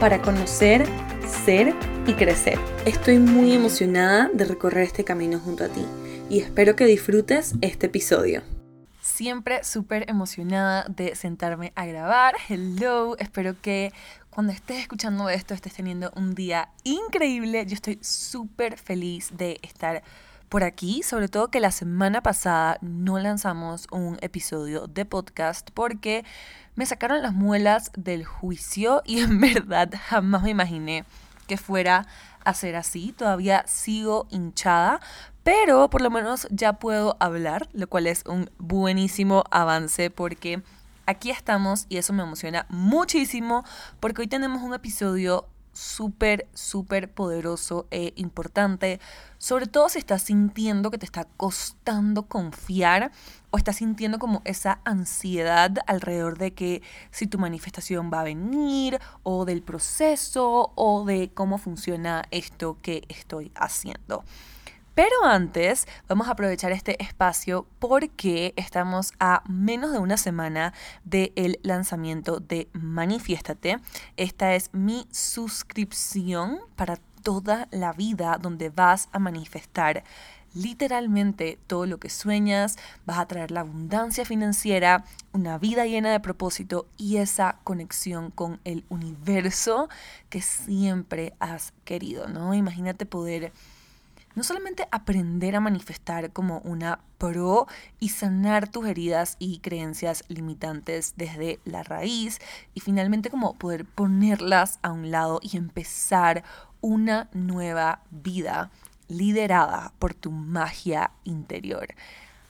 para conocer, ser y crecer. Estoy muy emocionada de recorrer este camino junto a ti y espero que disfrutes este episodio. Siempre súper emocionada de sentarme a grabar. Hello, espero que cuando estés escuchando esto estés teniendo un día increíble. Yo estoy súper feliz de estar por aquí, sobre todo que la semana pasada no lanzamos un episodio de podcast porque me sacaron las muelas del juicio y en verdad jamás me imaginé que fuera a ser así. Todavía sigo hinchada, pero por lo menos ya puedo hablar, lo cual es un buenísimo avance porque aquí estamos y eso me emociona muchísimo porque hoy tenemos un episodio súper, súper poderoso e importante, sobre todo si estás sintiendo que te está costando confiar o estás sintiendo como esa ansiedad alrededor de que si tu manifestación va a venir o del proceso o de cómo funciona esto que estoy haciendo. Pero antes, vamos a aprovechar este espacio porque estamos a menos de una semana del lanzamiento de Manifiéstate. Esta es mi suscripción para toda la vida donde vas a manifestar literalmente todo lo que sueñas, vas a traer la abundancia financiera, una vida llena de propósito y esa conexión con el universo que siempre has querido, ¿no? Imagínate poder no solamente aprender a manifestar como una pro y sanar tus heridas y creencias limitantes desde la raíz y finalmente como poder ponerlas a un lado y empezar una nueva vida liderada por tu magia interior.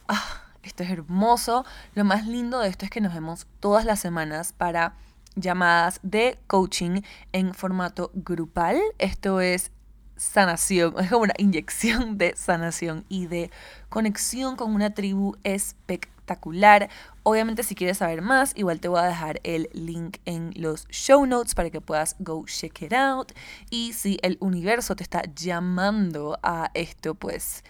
Ah, esto es hermoso. Lo más lindo de esto es que nos vemos todas las semanas para llamadas de coaching en formato grupal. Esto es sanación, es como una inyección de sanación y de conexión con una tribu espectacular. Obviamente si quieres saber más, igual te voy a dejar el link en los show notes para que puedas go check it out. Y si el universo te está llamando a esto, pues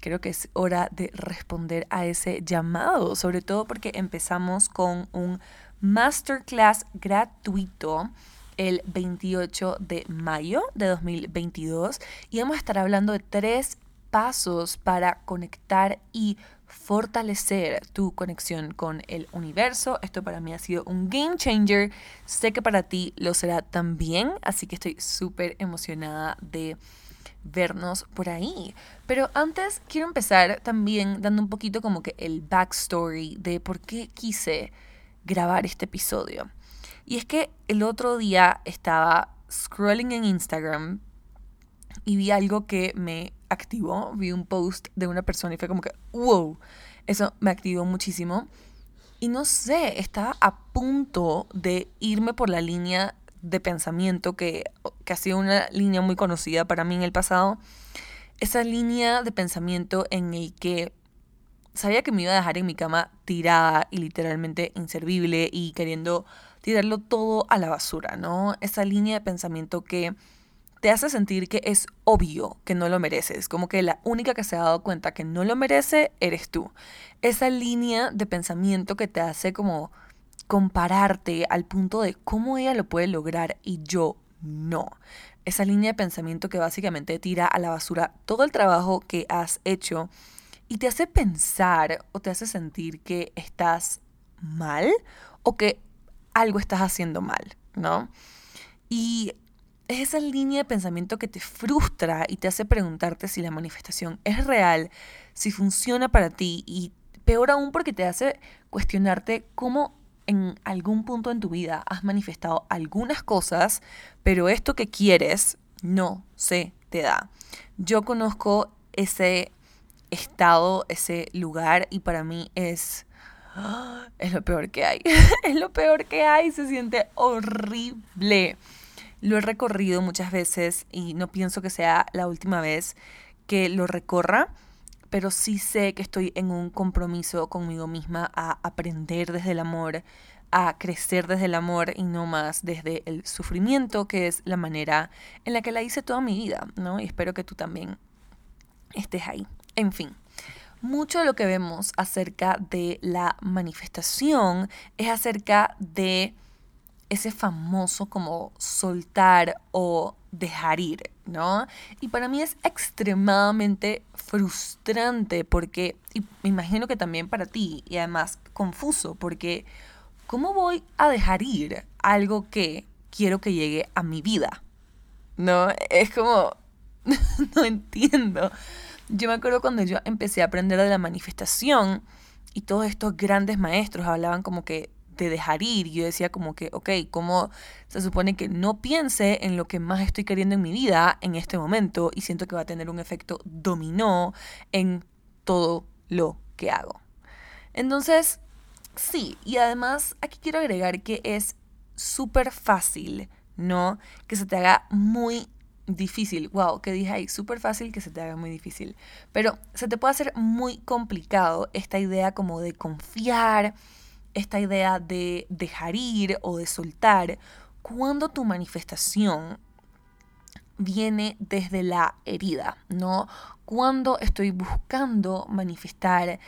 creo que es hora de responder a ese llamado, sobre todo porque empezamos con un masterclass gratuito el 28 de mayo de 2022 y vamos a estar hablando de tres pasos para conectar y fortalecer tu conexión con el universo. Esto para mí ha sido un game changer. Sé que para ti lo será también, así que estoy súper emocionada de vernos por ahí. Pero antes quiero empezar también dando un poquito como que el backstory de por qué quise grabar este episodio. Y es que el otro día estaba scrolling en Instagram y vi algo que me activó. Vi un post de una persona y fue como que, wow, eso me activó muchísimo. Y no sé, estaba a punto de irme por la línea de pensamiento que, que ha sido una línea muy conocida para mí en el pasado. Esa línea de pensamiento en el que sabía que me iba a dejar en mi cama tirada y literalmente inservible y queriendo tirarlo todo a la basura, ¿no? Esa línea de pensamiento que te hace sentir que es obvio que no lo mereces, como que la única que se ha dado cuenta que no lo merece eres tú. Esa línea de pensamiento que te hace como compararte al punto de cómo ella lo puede lograr y yo no. Esa línea de pensamiento que básicamente tira a la basura todo el trabajo que has hecho y te hace pensar o te hace sentir que estás mal o que algo estás haciendo mal, ¿no? Y es esa línea de pensamiento que te frustra y te hace preguntarte si la manifestación es real, si funciona para ti y peor aún porque te hace cuestionarte cómo en algún punto en tu vida has manifestado algunas cosas, pero esto que quieres no se te da. Yo conozco ese estado, ese lugar y para mí es es lo peor que hay. es lo peor que hay. Se siente horrible. lo he recorrido muchas veces y no pienso que sea la última vez que lo recorra, pero sí sé que estoy en un compromiso conmigo misma a aprender desde el amor, a crecer desde el amor y no más desde el sufrimiento, que es la manera en la que la hice toda mi vida, ¿no? Y espero que tú también estés ahí. En fin, mucho de lo que vemos acerca de la manifestación es acerca de ese famoso como soltar o dejar ir, ¿no? Y para mí es extremadamente frustrante porque, y me imagino que también para ti, y además confuso, porque ¿cómo voy a dejar ir algo que quiero que llegue a mi vida? ¿No? Es como, no entiendo. Yo me acuerdo cuando yo empecé a aprender de la manifestación y todos estos grandes maestros hablaban como que de dejar ir. Yo decía como que, ok, ¿cómo se supone que no piense en lo que más estoy queriendo en mi vida en este momento? Y siento que va a tener un efecto dominó en todo lo que hago. Entonces, sí, y además aquí quiero agregar que es súper fácil, ¿no? Que se te haga muy difícil. Wow, que dije ahí, súper fácil que se te haga muy difícil. Pero se te puede hacer muy complicado esta idea como de confiar, esta idea de dejar ir o de soltar, cuando tu manifestación viene desde la herida, ¿no? Cuando estoy buscando manifestar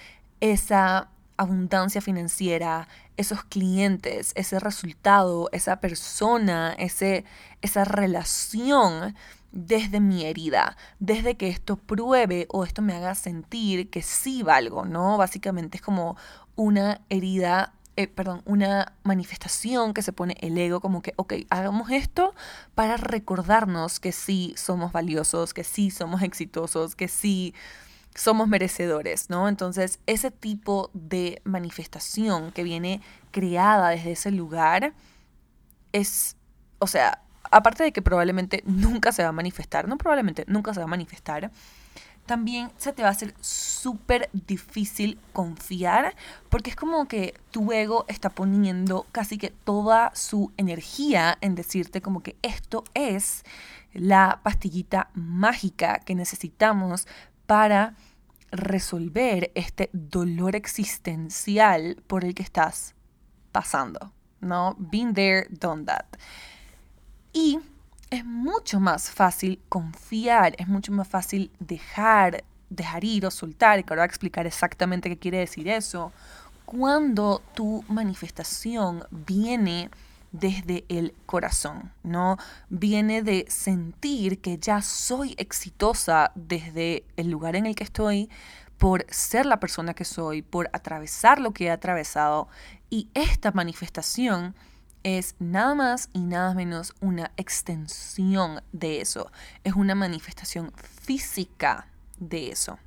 esa abundancia financiera, esos clientes, ese resultado, esa persona, ese, esa relación desde mi herida, desde que esto pruebe o esto me haga sentir que sí valgo, ¿no? Básicamente es como una herida, eh, perdón, una manifestación que se pone el ego como que, ok, hagamos esto para recordarnos que sí somos valiosos, que sí somos exitosos, que sí somos merecedores, ¿no? Entonces, ese tipo de manifestación que viene creada desde ese lugar es, o sea, aparte de que probablemente nunca se va a manifestar, no probablemente nunca se va a manifestar, también se te va a hacer súper difícil confiar porque es como que tu ego está poniendo casi que toda su energía en decirte como que esto es la pastillita mágica que necesitamos para resolver este dolor existencial por el que estás pasando, ¿no? Been there, done that. Y es mucho más fácil confiar, es mucho más fácil dejar, dejar ir o soltar, y que ahora voy a explicar exactamente qué quiere decir eso, cuando tu manifestación viene desde el corazón, ¿no? Viene de sentir que ya soy exitosa desde el lugar en el que estoy, por ser la persona que soy, por atravesar lo que he atravesado. Y esta manifestación es nada más y nada menos una extensión de eso. Es una manifestación física de eso.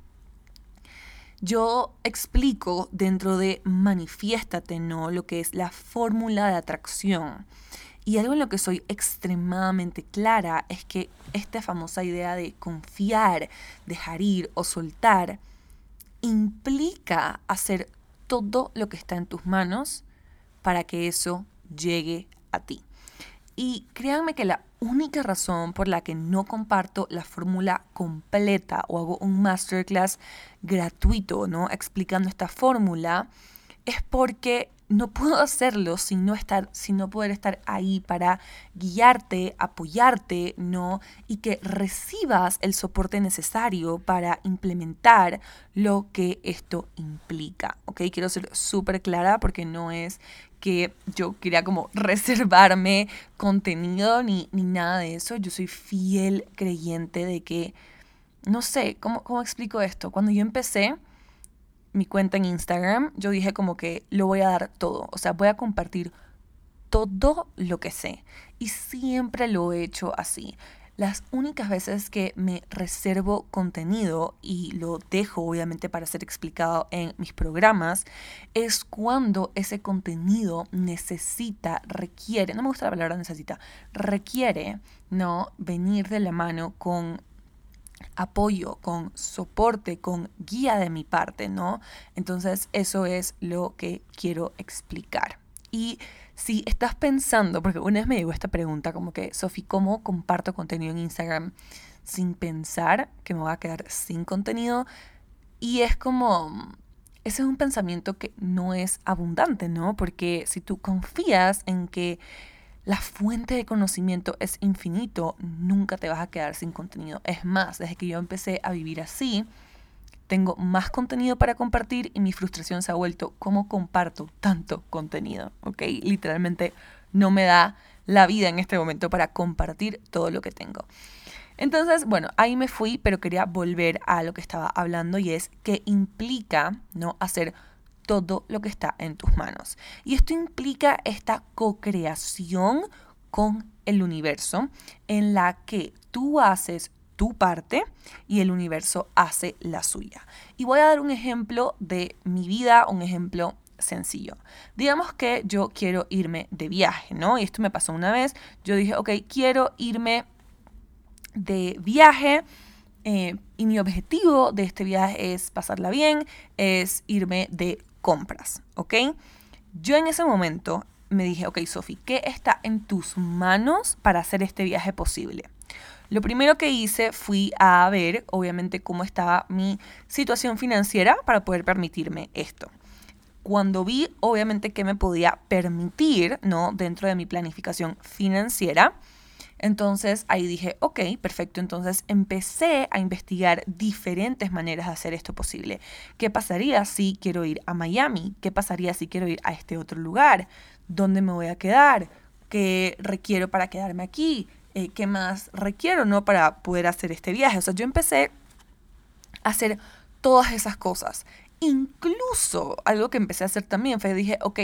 Yo explico dentro de Manifiéstate, ¿no? Lo que es la fórmula de atracción. Y algo en lo que soy extremadamente clara es que esta famosa idea de confiar, dejar ir o soltar implica hacer todo lo que está en tus manos para que eso llegue a ti. Y créanme que la única razón por la que no comparto la fórmula completa o hago un masterclass gratuito, ¿no? Explicando esta fórmula, es porque no puedo hacerlo sin no estar, sin no poder estar ahí para guiarte, apoyarte, ¿no? Y que recibas el soporte necesario para implementar lo que esto implica, ¿ok? Quiero ser súper clara porque no es que yo quería como reservarme contenido ni, ni nada de eso. Yo soy fiel creyente de que, no sé, ¿cómo, ¿cómo explico esto? Cuando yo empecé mi cuenta en Instagram, yo dije como que lo voy a dar todo. O sea, voy a compartir todo lo que sé. Y siempre lo he hecho así. Las únicas veces que me reservo contenido y lo dejo obviamente para ser explicado en mis programas es cuando ese contenido necesita, requiere, no me gusta la palabra necesita, requiere, ¿no? Venir de la mano con apoyo, con soporte, con guía de mi parte, ¿no? Entonces eso es lo que quiero explicar. Y si estás pensando, porque una vez me llegó esta pregunta como que, Sofi, ¿cómo comparto contenido en Instagram sin pensar que me voy a quedar sin contenido? Y es como, ese es un pensamiento que no es abundante, ¿no? Porque si tú confías en que la fuente de conocimiento es infinito, nunca te vas a quedar sin contenido. Es más, desde que yo empecé a vivir así, tengo más contenido para compartir y mi frustración se ha vuelto cómo comparto tanto contenido, ¿ok? Literalmente no me da la vida en este momento para compartir todo lo que tengo. Entonces, bueno, ahí me fui, pero quería volver a lo que estaba hablando y es que implica, ¿no? Hacer todo lo que está en tus manos. Y esto implica esta co-creación con el universo en la que tú haces tu parte y el universo hace la suya. Y voy a dar un ejemplo de mi vida, un ejemplo sencillo. Digamos que yo quiero irme de viaje, ¿no? Y esto me pasó una vez. Yo dije, ok, quiero irme de viaje. Eh, y mi objetivo de este viaje es pasarla bien, es irme de compras, ¿ok? Yo en ese momento me dije, ok, Sofi, ¿qué está en tus manos para hacer este viaje posible? Lo primero que hice fui a ver, obviamente, cómo estaba mi situación financiera para poder permitirme esto. Cuando vi, obviamente, que me podía permitir, ¿no? Dentro de mi planificación financiera, entonces ahí dije, ok, perfecto. Entonces empecé a investigar diferentes maneras de hacer esto posible. ¿Qué pasaría si quiero ir a Miami? ¿Qué pasaría si quiero ir a este otro lugar? ¿Dónde me voy a quedar? ¿Qué requiero para quedarme aquí? Eh, ¿Qué más requiero no para poder hacer este viaje? O sea, yo empecé a hacer todas esas cosas. Incluso algo que empecé a hacer también fue dije, ok,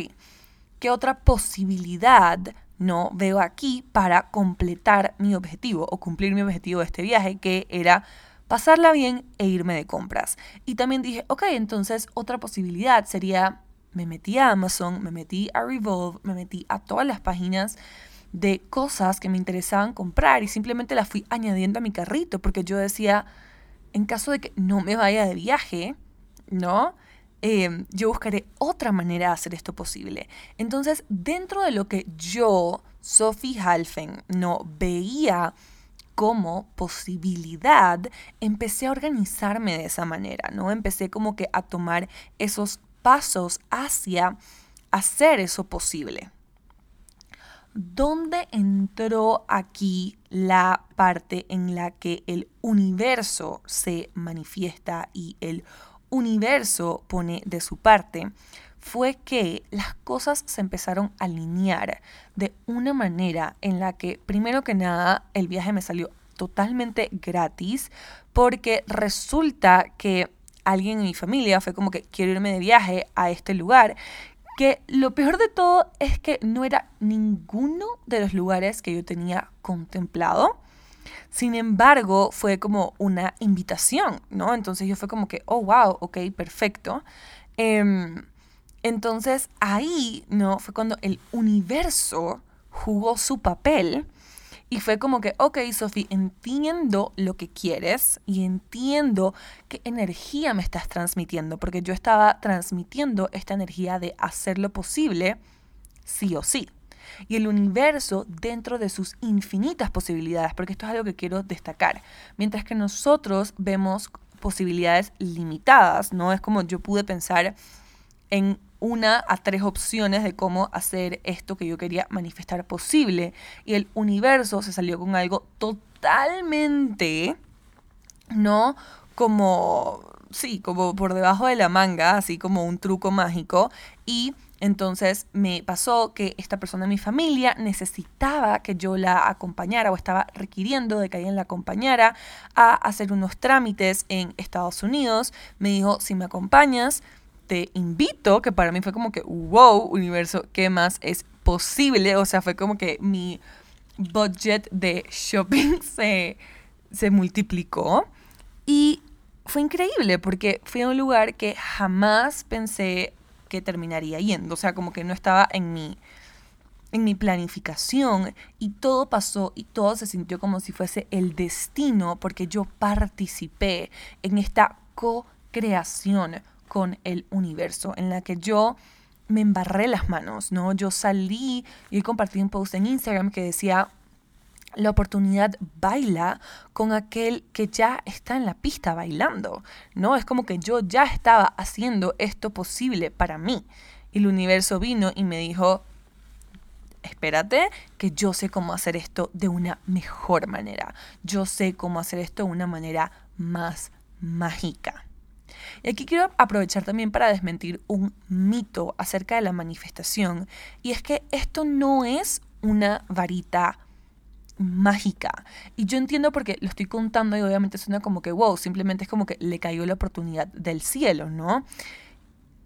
¿qué otra posibilidad no veo aquí para completar mi objetivo o cumplir mi objetivo de este viaje, que era pasarla bien e irme de compras. Y también dije, ok, entonces otra posibilidad sería, me metí a Amazon, me metí a Revolve, me metí a todas las páginas de cosas que me interesaban comprar y simplemente las fui añadiendo a mi carrito porque yo decía, en caso de que no me vaya de viaje, ¿no? Em, yo buscaré otra manera de hacer esto posible. Entonces, dentro de lo que yo, Sophie Halfen, no veía como posibilidad, empecé a organizarme de esa manera, ¿no? Empecé como que a tomar esos pasos hacia hacer eso posible. ¿Dónde entró aquí la parte en la que el universo se manifiesta y el universo pone de su parte fue que las cosas se empezaron a alinear de una manera en la que, primero que nada, el viaje me salió totalmente gratis porque resulta que alguien en mi familia fue como que quiero irme de viaje a este lugar que lo peor de todo es que no era ninguno de los lugares que yo tenía contemplado. Sin embargo, fue como una invitación, ¿no? Entonces yo fue como que, oh, wow, ok, perfecto. Em, entonces ahí, ¿no? Fue cuando el universo jugó su papel y fue como que, ok, Sofi, entiendo lo que quieres y entiendo qué energía me estás transmitiendo, porque yo estaba transmitiendo esta energía de hacer lo posible sí o sí y el universo dentro de sus infinitas posibilidades, porque esto es algo que quiero destacar. Mientras que nosotros vemos posibilidades limitadas, ¿no? Es como yo pude pensar en una a tres opciones de cómo hacer esto que yo quería manifestar posible y el universo se salió con algo totalmente, ¿no? Como, sí, como por debajo de la manga, así como un truco mágico y entonces me pasó que esta persona de mi familia necesitaba que yo la acompañara o estaba requiriendo de que alguien la acompañara a hacer unos trámites en Estados Unidos. Me dijo, si me acompañas, te invito, que para mí fue como que, wow, universo, ¿qué más es posible? O sea, fue como que mi budget de shopping se, se multiplicó. Y fue increíble porque fui a un lugar que jamás pensé que terminaría yendo. O sea, como que no estaba en mi, en mi planificación y todo pasó y todo se sintió como si fuese el destino porque yo participé en esta co-creación con el universo en la que yo me embarré las manos, ¿no? Yo salí y compartí un post en Instagram que decía, la oportunidad baila con aquel que ya está en la pista bailando, ¿no? Es como que yo ya estaba haciendo esto posible para mí. Y el universo vino y me dijo, espérate, que yo sé cómo hacer esto de una mejor manera. Yo sé cómo hacer esto de una manera más mágica. Y aquí quiero aprovechar también para desmentir un mito acerca de la manifestación. Y es que esto no es una varita mágica. Y yo entiendo porque lo estoy contando y obviamente suena como que, wow, simplemente es como que le cayó la oportunidad del cielo, ¿no?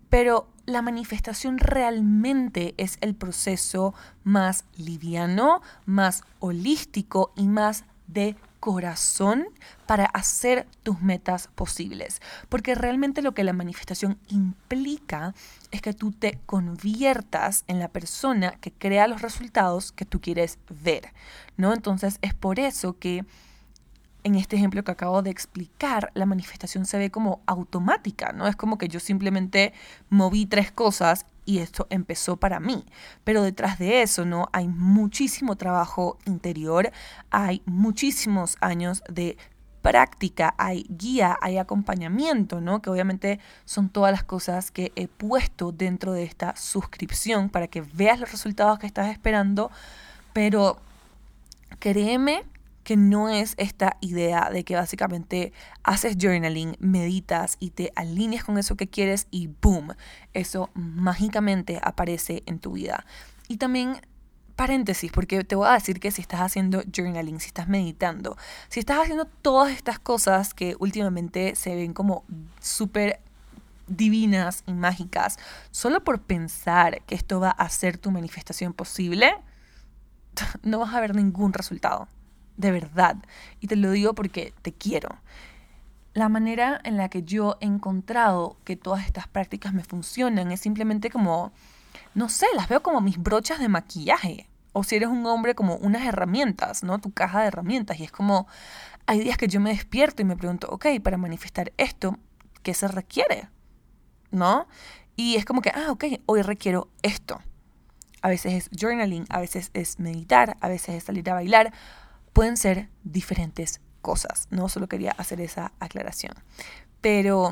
Pero la manifestación realmente es el proceso más liviano, más holístico y más de corazón para hacer tus metas posibles. Porque realmente lo que la manifestación implica es que tú te conviertas en la persona que crea los resultados que tú quieres ver, ¿no? Entonces es por eso que en este ejemplo que acabo de explicar, la manifestación se ve como automática, ¿no? Es como que yo simplemente moví tres cosas y esto empezó para mí. Pero detrás de eso, ¿no? Hay muchísimo trabajo interior, hay muchísimos años de práctica, hay guía, hay acompañamiento, ¿no? Que obviamente son todas las cosas que he puesto dentro de esta suscripción para que veas los resultados que estás esperando, pero créeme que no es esta idea de que básicamente haces journaling, meditas y te alineas con eso que quieres y boom, eso mágicamente aparece en tu vida. Y también paréntesis, porque te voy a decir que si estás haciendo journaling, si estás meditando, si estás haciendo todas estas cosas que últimamente se ven como súper divinas y mágicas, solo por pensar que esto va a hacer tu manifestación posible, no vas a ver ningún resultado de verdad. Y te lo digo porque te quiero. La manera en la que yo he encontrado que todas estas prácticas me funcionan es simplemente como, no sé, las veo como mis brochas de maquillaje. O si eres un hombre, como unas herramientas, ¿no? Tu caja de herramientas. Y es como, hay días que yo me despierto y me pregunto, ok, para manifestar esto, ¿qué se requiere? ¿No? Y es como que, ah, ok, hoy requiero esto. A veces es journaling, a veces es meditar, a veces es salir a bailar, pueden ser diferentes cosas, ¿no? Solo quería hacer esa aclaración. Pero,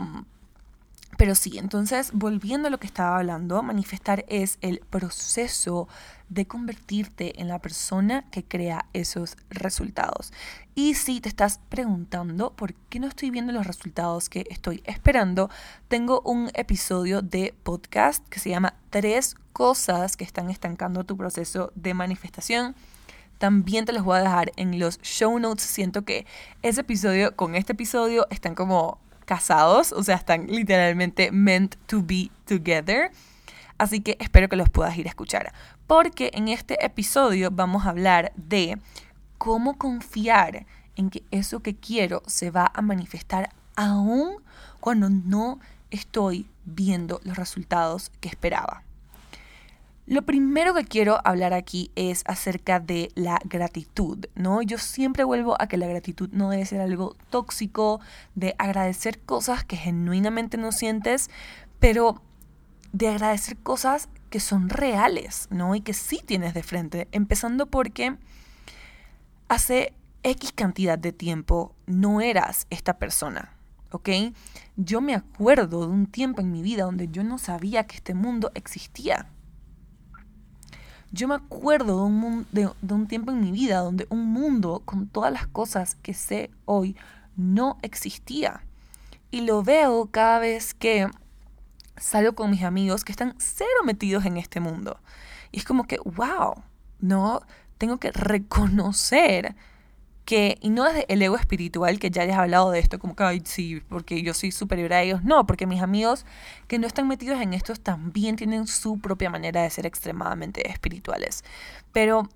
pero sí, entonces, volviendo a lo que estaba hablando, manifestar es el proceso de convertirte en la persona que crea esos resultados. Y si te estás preguntando por qué no estoy viendo los resultados que estoy esperando, tengo un episodio de podcast que se llama Tres cosas que están estancando tu proceso de manifestación también te los voy a dejar en los show notes. Siento que ese episodio con este episodio están como casados, o sea, están literalmente meant to be together. Así que espero que los puedas ir a escuchar. Porque en este episodio vamos a hablar de cómo confiar en que eso que quiero se va a manifestar aún cuando no estoy viendo los resultados que esperaba. Lo primero que quiero hablar aquí es acerca de la gratitud, ¿no? Yo siempre vuelvo a que la gratitud no debe ser algo tóxico, de agradecer cosas que genuinamente no sientes, pero de agradecer cosas que son reales, ¿no? Y que sí tienes de frente, empezando porque hace X cantidad de tiempo no eras esta persona, ¿ok? Yo me acuerdo de un tiempo en mi vida donde yo no sabía que este mundo existía yo me acuerdo de un, de, un tiempo en mi vida donde un mundo con todas las cosas que sé hoy no existía. Y lo veo cada vez que salgo con mis amigos que están cero metidos en este mundo. Y es como que, wow, ¿no? Tengo que reconocer y no es el ego espiritual, que ya hayas hablado de esto, como que, ay, sí, porque yo soy superior a ellos, no, porque mis amigos que no están metidos en esto también tienen su propia manera de ser extremadamente espirituales. Pero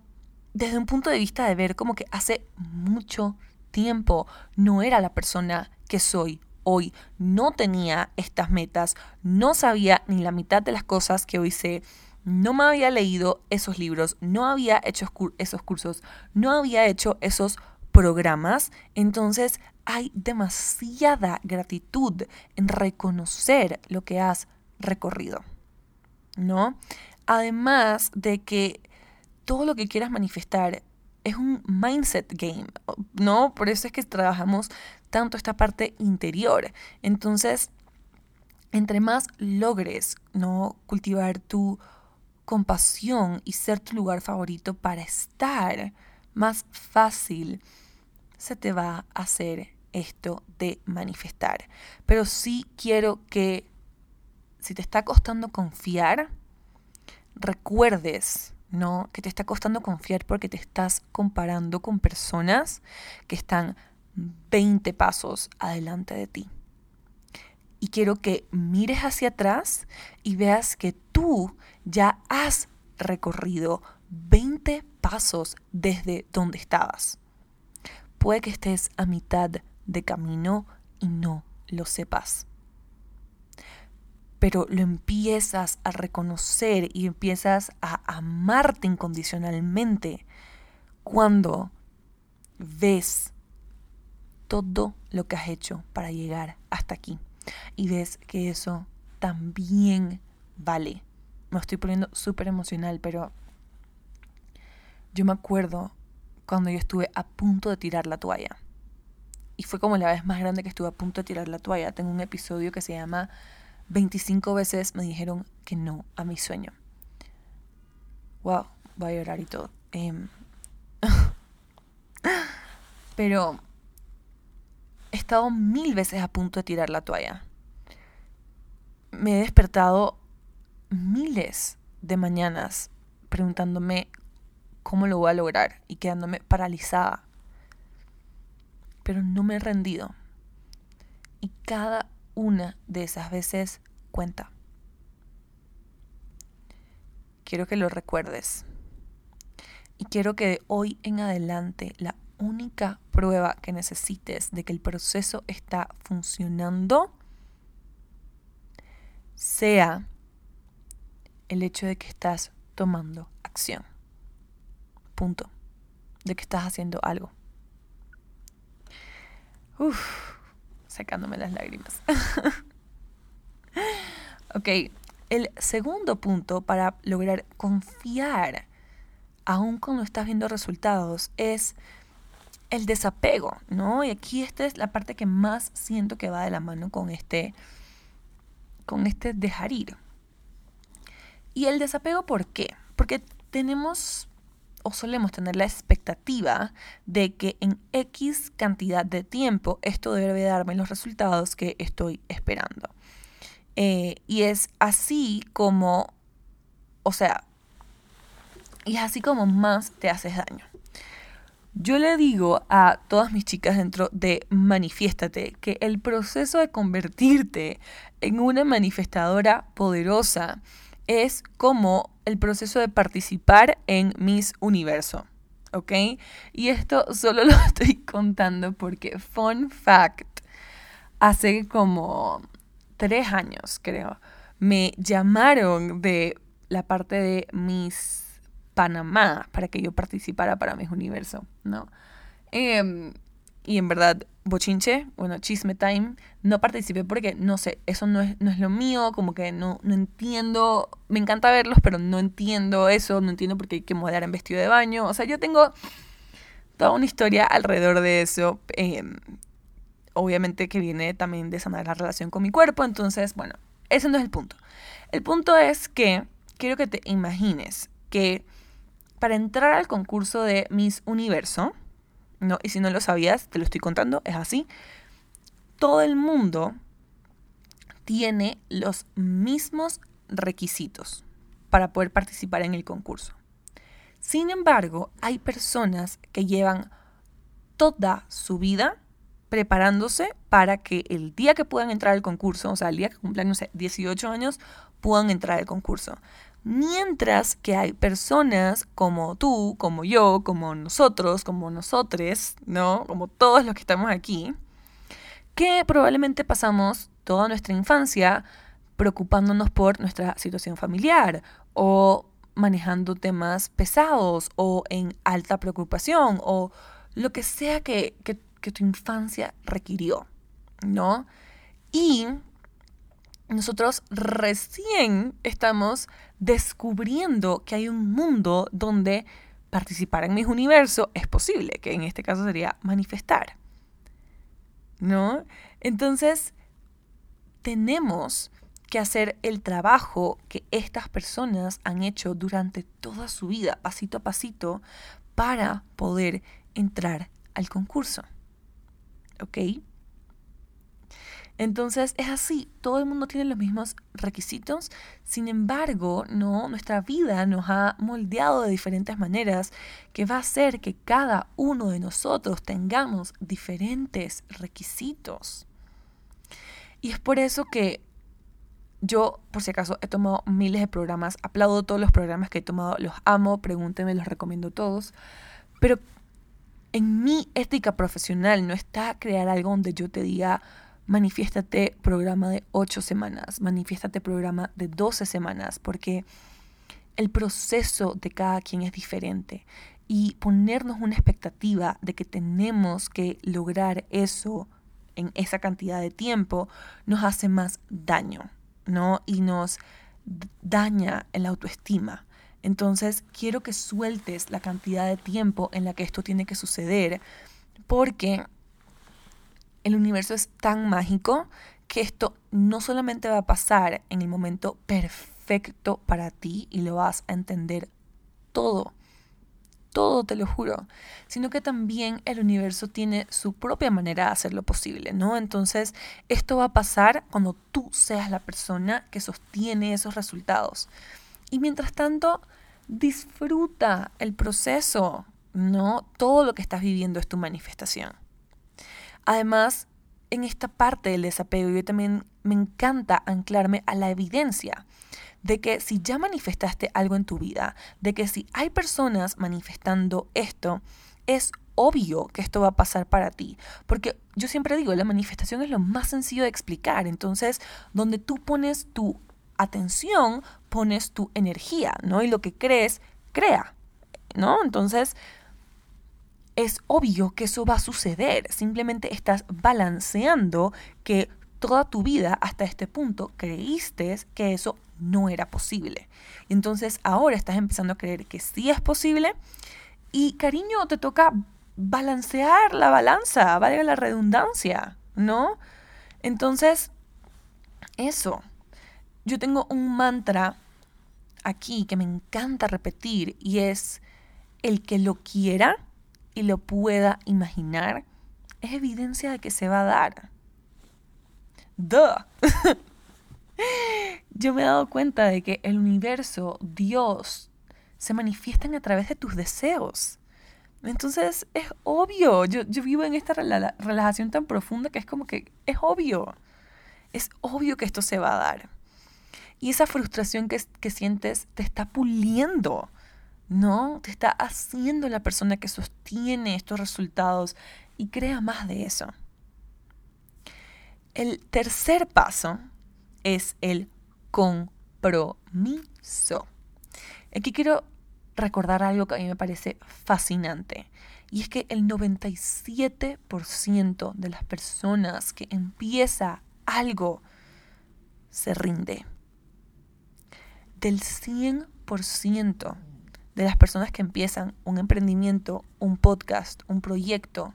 desde un punto de vista de ver como que hace mucho tiempo no era la persona que soy hoy, no tenía estas metas, no sabía ni la mitad de las cosas que hoy sé, no me había leído esos libros, no había hecho esos cursos, no había hecho esos programas, entonces hay demasiada gratitud en reconocer lo que has recorrido. ¿no? Además de que todo lo que quieras manifestar es un mindset game, ¿no? Por eso es que trabajamos tanto esta parte interior. Entonces, entre más logres, ¿no? Cultivar tu compasión y ser tu lugar favorito para estar, más fácil se te va a hacer esto de manifestar. Pero sí quiero que si te está costando confiar, recuerdes, ¿no? Que te está costando confiar porque te estás comparando con personas que están 20 pasos adelante de ti. Y quiero que mires hacia atrás y veas que tú ya has recorrido 20 pasos desde donde estabas. Puede que estés a mitad de camino y no lo sepas. Pero lo empiezas a reconocer y empiezas a amarte incondicionalmente cuando ves todo lo que has hecho para llegar hasta aquí y ves que eso también vale. Me estoy poniendo súper emocional, pero yo me acuerdo cuando yo estuve a punto de tirar la toalla. Y fue como la vez más grande que estuve a punto de tirar la toalla. Tengo un episodio que se llama 25 veces me dijeron que no a mi sueño. Wow, voy a llorar y todo. Em, pero he estado mil veces a punto de tirar la toalla. Me he despertado miles de mañanas preguntándome cómo lo voy a lograr y quedándome paralizada. Pero no me he rendido. Y cada una de esas veces cuenta. Quiero que lo recuerdes. Y quiero que de hoy en adelante la única prueba que necesites de que el proceso está funcionando sea el hecho de que estás tomando acción. Punto. De que estás haciendo algo. Sacándome las lágrimas. ok, el segundo punto para lograr confiar, aun cuando estás viendo resultados, es el desapego, ¿no? Y aquí esta es la parte que más siento que va de la mano con este, con este dejar ir. Y el desapego, ¿por qué? Porque tenemos o solemos tener la expectativa de que en X cantidad de tiempo esto debe darme los resultados que estoy esperando. Eh, y es así como, o sea, y es así como más te haces daño. Yo le digo a todas mis chicas dentro de Manifiéstate que el proceso de convertirte en una manifestadora poderosa es como el proceso de participar en Miss Universo. ¿Ok? Y esto solo lo estoy contando porque, fun fact, hace como tres años, creo, me llamaron de la parte de Miss Panamá para que yo participara para Miss Universo, ¿no? Em, y en verdad, bochinche, bueno, chisme time, no participé porque, no sé, eso no es, no es lo mío, como que no, no entiendo, me encanta verlos, pero no entiendo eso, no entiendo por qué hay que modelar en vestido de baño, o sea, yo tengo toda una historia alrededor de eso, em, obviamente que viene también de sanar la relación con mi cuerpo, entonces, bueno, ese no es el punto. El punto es que quiero que te imagines que para entrar al concurso de Miss Universo, no, y si no lo sabías, te lo estoy contando, es así. Todo el mundo tiene los mismos requisitos para poder participar en el concurso. Sin embargo, hay personas que llevan toda su vida preparándose para que el día que puedan entrar al concurso, o sea, el día que cumplan, no sé, 18 años, puedan entrar al concurso. Mientras que hay personas como tú, como yo, como nosotros, como nosotres, ¿no? Como todos los que estamos aquí, que probablemente pasamos toda nuestra infancia preocupándonos por nuestra situación familiar o manejando temas pesados o en alta preocupación o lo que sea que, que tu infancia requirió, ¿no? Y nosotros recién estamos descubriendo que hay un mundo donde participar en mis universo es posible, que en este caso sería manifestar. ¿No? Entonces, tenemos que hacer el trabajo que estas personas han hecho durante toda su vida, pasito a pasito, para poder entrar al concurso. ¿Ok? Entonces es así, todo el mundo tiene los mismos requisitos, sin embargo, no, nuestra vida nos ha moldeado de diferentes maneras que va a hacer que cada uno de nosotros tengamos diferentes requisitos. Y es por eso que yo, por si acaso, he tomado miles de programas, aplaudo todos los programas que he tomado, los amo, pregúntenme, los recomiendo todos, pero en mi ética profesional no está crear algo donde yo te diga, manifiéstate programa de 8 semanas, manifiéstate programa de 12 semanas, porque el proceso de cada quien es diferente y ponernos una expectativa de que tenemos que lograr eso en esa cantidad de tiempo nos hace más daño, ¿no? Y nos daña el autoestima. Entonces, quiero que sueltes la cantidad de tiempo en la que esto tiene que suceder, porque el universo es tan mágico que esto no solamente va a pasar en el momento perfecto para ti y lo vas a entender todo, todo te lo juro, sino que también el universo tiene su propia manera de hacerlo posible, ¿no? Entonces, esto va a pasar cuando tú seas la persona que sostiene esos resultados. Y mientras tanto, disfruta el proceso, ¿no? Todo lo que estás viviendo es tu manifestación. Además, en esta parte del desapego, yo también me encanta anclarme a la evidencia de que si ya manifestaste algo en tu vida, de que si hay personas manifestando esto, es obvio que esto va a pasar para ti. Porque yo siempre digo, la manifestación es lo más sencillo de explicar. Entonces, donde tú pones tu atención, pones tu energía, ¿no? Y lo que crees, crea, ¿no? Entonces, es obvio que eso va a suceder. Simplemente estás balanceando que toda tu vida hasta este punto creíste que eso no era posible. Entonces ahora estás empezando a creer que sí es posible y cariño, te toca balancear la balanza, valga la redundancia, ¿no? Entonces, eso. Yo tengo un mantra aquí que me encanta repetir y es el que lo quiera y lo pueda imaginar, es evidencia de que se va a dar. Duh. Yo me he dado cuenta de que el universo, Dios, se manifiestan a través de tus deseos. Entonces es obvio, yo, vivo en esta relajación tan profunda que es como que es obvio, es obvio que esto se va a dar. Y esa frustración que, que sientes te está puliendo ¿no? Te está haciendo la persona que sostiene estos resultados y crea más de eso. El tercer paso es el compromiso. Aquí quiero recordar algo que a mí me parece fascinante. Y es que el 97% de las personas que empieza algo se rinde. Del 100% de las personas que empiezan un emprendimiento, un podcast, un proyecto,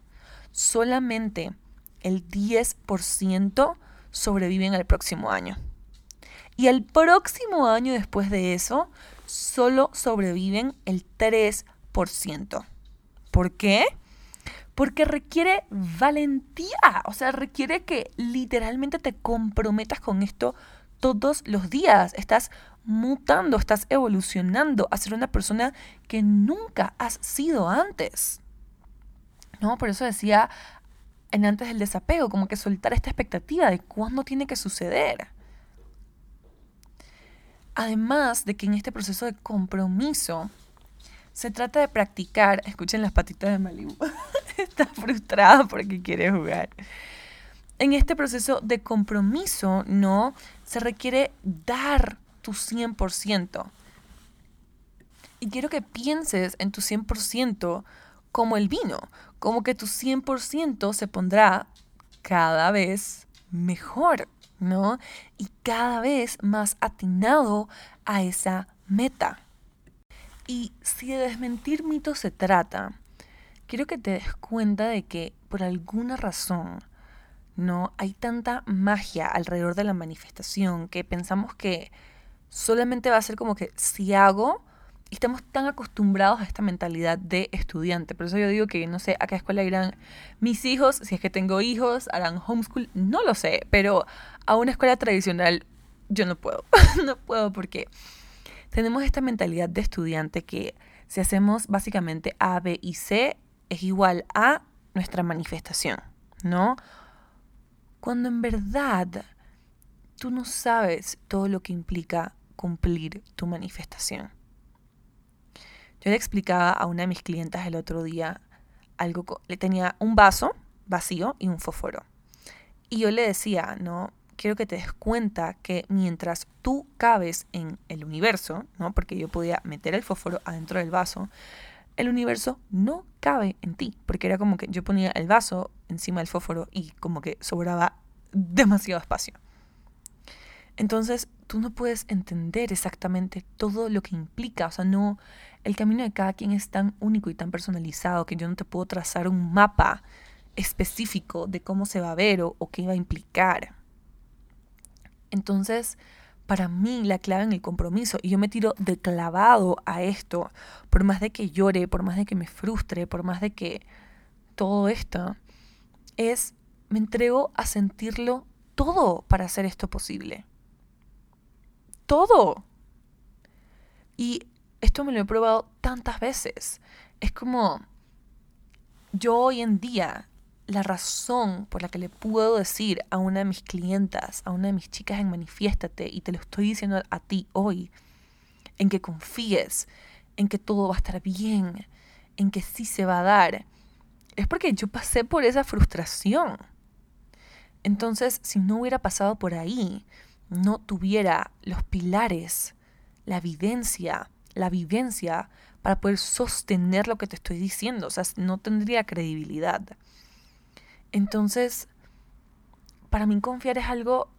solamente el 10% sobreviven al próximo año. Y el próximo año después de eso, solo sobreviven el 3%. ¿Por qué? Porque requiere valentía, o sea, requiere que literalmente te comprometas con esto todos los días. Estás mutando, estás evolucionando a ser una persona que nunca has sido antes. ¿No? Por eso decía en antes del desapego, como que soltar esta expectativa de cuándo tiene que suceder. Además de que en este proceso de compromiso se trata de practicar, escuchen las patitas de Malibu, está frustrada porque quiere jugar. En este proceso de compromiso, no, se requiere dar tu 100%. Y quiero que pienses en tu 100% como el vino, como que tu 100% se pondrá cada vez mejor, ¿no? Y cada vez más atinado a esa meta. Y si de desmentir mitos se trata, quiero que te des cuenta de que por alguna razón no hay tanta magia alrededor de la manifestación que pensamos que solamente va a ser como que si hago estamos tan acostumbrados a esta mentalidad de estudiante. Por eso yo digo que no sé a qué escuela irán mis hijos, si es que tengo hijos, harán homeschool, no lo sé, pero a una escuela tradicional yo no puedo, no puedo porque tenemos esta mentalidad de estudiante que si hacemos básicamente A, B y C es igual a nuestra manifestación, ¿no? Cuando en verdad tú no sabes todo lo que implica cumplir tu manifestación. Yo le explicaba a una de mis clientas el otro día algo, le tenía un vaso vacío y un fósforo. Y yo le decía, no, quiero que te des cuenta que mientras tú cabes en el universo, ¿no? Porque yo podía meter el fósforo adentro del vaso, el universo no cabe en ti, porque era como que yo ponía el vaso encima del fósforo y como que sobraba demasiado espacio. Entonces, tú no puedes entender exactamente todo lo que implica, o sea, no, el camino de cada quien es tan único y tan personalizado que yo no te puedo trazar un mapa específico de cómo se va a ver o, qué va a implicar. Entonces, para mí la clave en el compromiso, y yo me tiro de clavado a esto, por más de que llore, por más de que me frustre, por más de que todo esto, es me entrego a sentirlo todo para hacer esto posible. Todo. Y esto me lo he probado tantas veces. Es como yo hoy en día, la razón por la que le puedo decir a una de mis clientas, a una de mis chicas en Manifiéstate, y te lo estoy diciendo a ti hoy, en que confíes, en que todo va a estar bien, en que sí se va a dar, es porque yo pasé por esa frustración. Entonces, si no hubiera pasado por ahí, no tuviera los pilares, la evidencia, la vivencia para poder sostener lo que te estoy diciendo. O sea, no tendría credibilidad. Entonces, para mí confiar es algo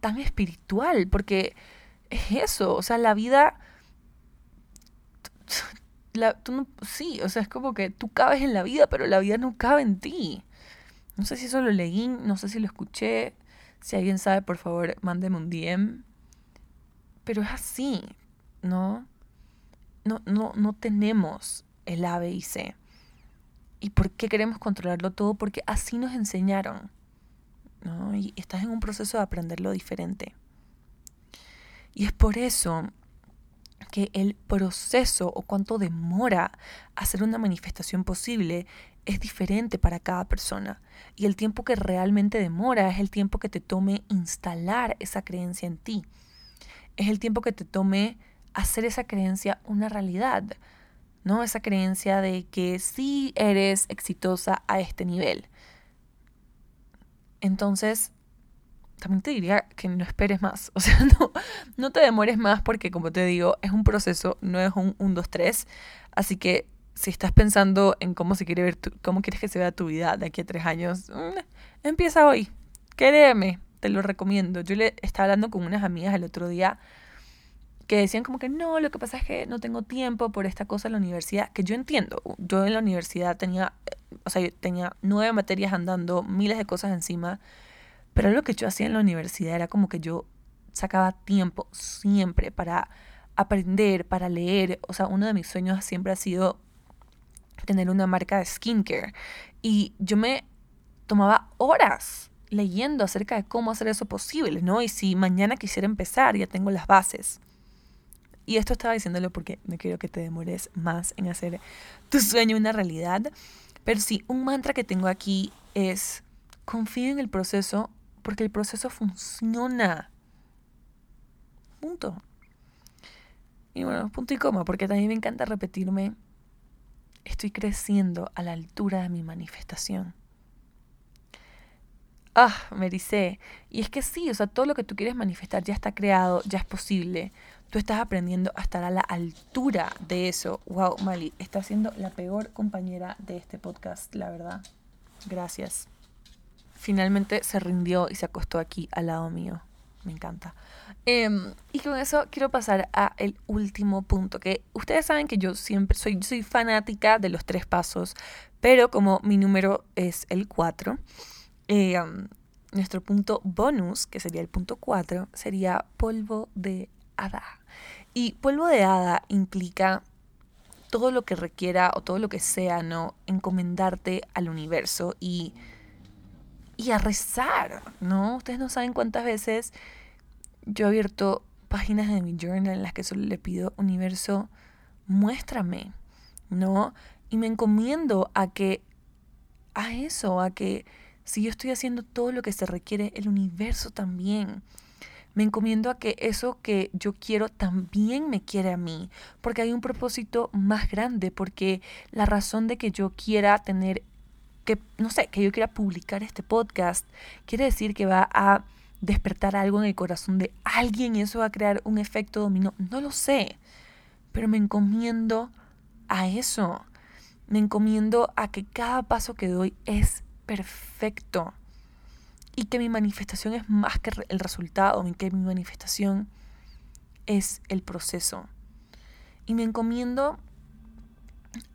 tan espiritual, porque es eso, o sea, la vida... La, tú no, sí, o sea, es como que tú cabes en la vida, pero la vida no cabe en ti. No sé si eso lo leí, no sé si lo escuché. Si alguien sabe, por favor, mándeme un DM. Pero es así. ¿no? No, no, no tenemos el A, B y C. ¿Y por qué queremos controlarlo todo? Porque así nos enseñaron. ¿no? Y estás en un proceso de aprenderlo diferente. Y es por eso que el proceso o cuánto demora hacer una manifestación posible es diferente para cada persona. Y el tiempo que realmente demora es el tiempo que te tome instalar esa creencia en ti. Es el tiempo que te tome hacer esa creencia una realidad, ¿no? Esa creencia de que sí eres exitosa a este nivel. Entonces, también te diría que no esperes más, o sea, no, no te demores más porque como te digo, es un proceso, no es un 1, 2, 3, así que si estás pensando en cómo se quiere ver cómo quieres que se vea tu vida de aquí a tres años, mm, empieza hoy. Créeme, te lo recomiendo. Yo le estaba hablando con unas amigas el otro día que decían como que no, lo que pasa es que no tengo tiempo por esta cosa en la universidad, que yo entiendo, yo en la universidad tenía, o sea, yo tenía nueve materias andando, miles de cosas encima, pero lo que yo hacía en la universidad era como que yo sacaba tiempo siempre para aprender, para leer, o sea, uno de mis sueños siempre ha sido tener una marca de skincare y yo me tomaba horas leyendo acerca de cómo hacer eso posible, ¿no? Y si mañana quisiera empezar, ya tengo las bases. Y esto estaba diciéndolo porque no quiero que te demores más en hacer tu sueño una realidad. Pero sí, un mantra que tengo aquí es confía en el proceso porque el proceso funciona. Punto. Y bueno, punto y coma, porque también me encanta repetirme, estoy creciendo a la altura de mi manifestación. Ah, me dice. Y es que sí, o sea, todo lo que tú quieres manifestar ya está creado, ya es posible tú estás aprendiendo a estar a la altura de eso. Wow, Mali, estás siendo la peor compañera de este podcast, la verdad. Gracias. finalmente se rindió y se acostó aquí al lado mío. Me encanta. Em, y con eso quiero pasar a el último punto, que ustedes saben que yo siempre soy, soy fanática de los tres pasos, pero como mi número es el 4, em, nuestro punto bonus, que sería el punto 4, sería polvo de hada. Y polvo de hada implica todo lo que requiera o todo lo que sea, ¿no? Encomendarte al universo y, y a rezar, ¿no? Ustedes no saben cuántas veces yo he abierto páginas de mi journal en las que solo le pido, universo, muéstrame, ¿no? Y me encomiendo a que, a eso, a que si yo estoy haciendo todo lo que se requiere, el universo también me encomiendo a que eso que yo quiero también me quiere a mí, porque hay un propósito más grande, porque la razón de que yo quiera tener, que no sé, que yo quiera publicar este podcast, quiere decir que va a despertar algo en el corazón de alguien y eso va a crear un efecto dominó. No lo sé, pero me encomiendo a eso. Me encomiendo a que cada paso que doy es perfecto y que mi manifestación es más que el resultado, que mi manifestación es el proceso. Y me encomiendo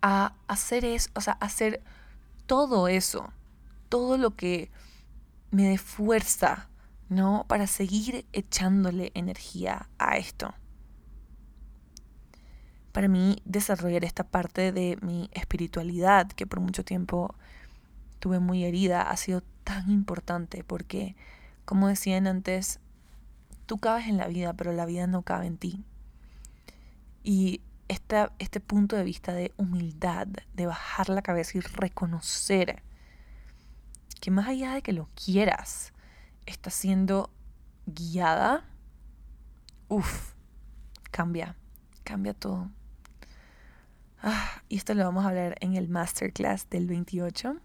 a hacer eso, o sea, hacer todo eso, todo lo que me dé fuerza, ¿no? Para seguir echándole energía a esto. Para mí, desarrollar esta parte de mi espiritualidad, que por mucho tiempo tuve muy herida, ha sido tan importante porque, como decían antes, tú cabes en la vida, pero la vida no cabe en ti. Y esta, este punto de vista de humildad, de bajar la cabeza y reconocer que más allá de que lo quieras, está siendo guiada, uff, cambia, cambia todo. Ah, y esto lo vamos a hablar en el masterclass del 28.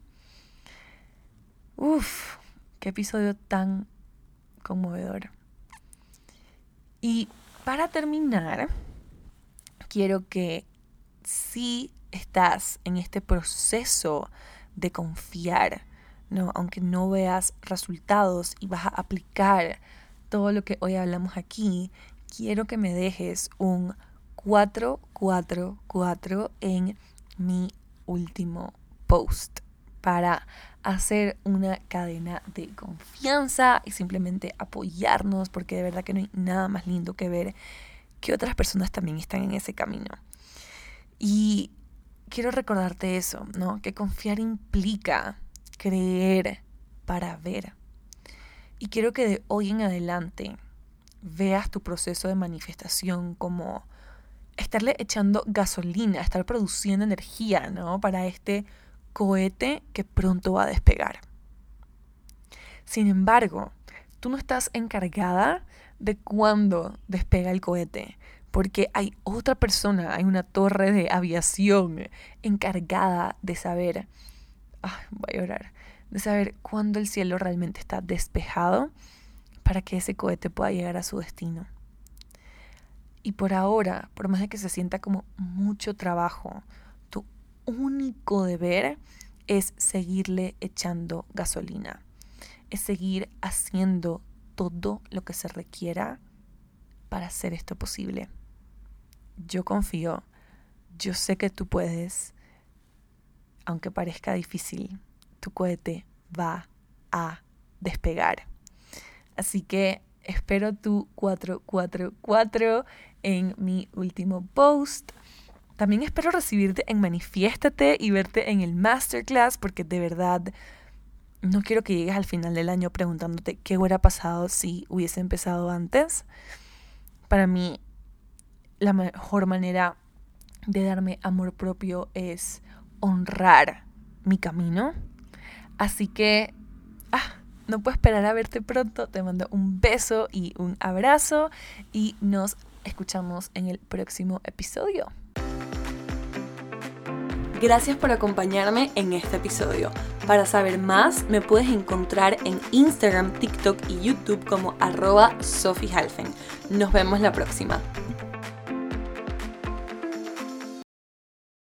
Uf, qué episodio tan conmovedor. Y para terminar, quiero que si estás en este proceso de confiar, ¿no? aunque no veas resultados y vas a aplicar todo lo que hoy hablamos aquí, quiero que me dejes un 444 en mi último post para hacer una cadena de confianza y simplemente apoyarnos, porque de verdad que no hay nada más lindo que ver que otras personas también están en ese camino. Y quiero recordarte eso, ¿no? Que confiar implica creer para ver. Y quiero que de hoy en adelante veas tu proceso de manifestación como estarle echando gasolina, estar produciendo energía, ¿no? Para este cohete que pronto va a despegar. Sin embargo, tú no estás encargada de cuándo despega el cohete, porque hay otra persona, hay una torre de aviación encargada de saber, voy a llorar, de saber cuándo el cielo realmente está despejado para que ese cohete pueda llegar a su destino. Y por ahora, por más de que se sienta como mucho trabajo, único deber es seguirle echando gasolina, es seguir haciendo todo lo que se requiera para hacer esto posible. Yo confío, yo sé que tú puedes, aunque parezca difícil, tu cohete va a despegar. Así que espero tu 444 en mi último post. También espero recibirte en Manifiéstate y verte en el Masterclass porque de verdad no quiero que llegues al final del año preguntándote qué hubiera pasado si hubiese empezado antes. Para mí, la mejor manera de darme amor propio es honrar mi camino. Así que, ah, no puedo esperar a verte pronto. Te mando un beso y un abrazo y nos escuchamos en el próximo episodio. Gracias por acompañarme en este episodio. Para saber más, me puedes encontrar en Instagram, TikTok y YouTube como arroba Sophie Nos vemos la próxima.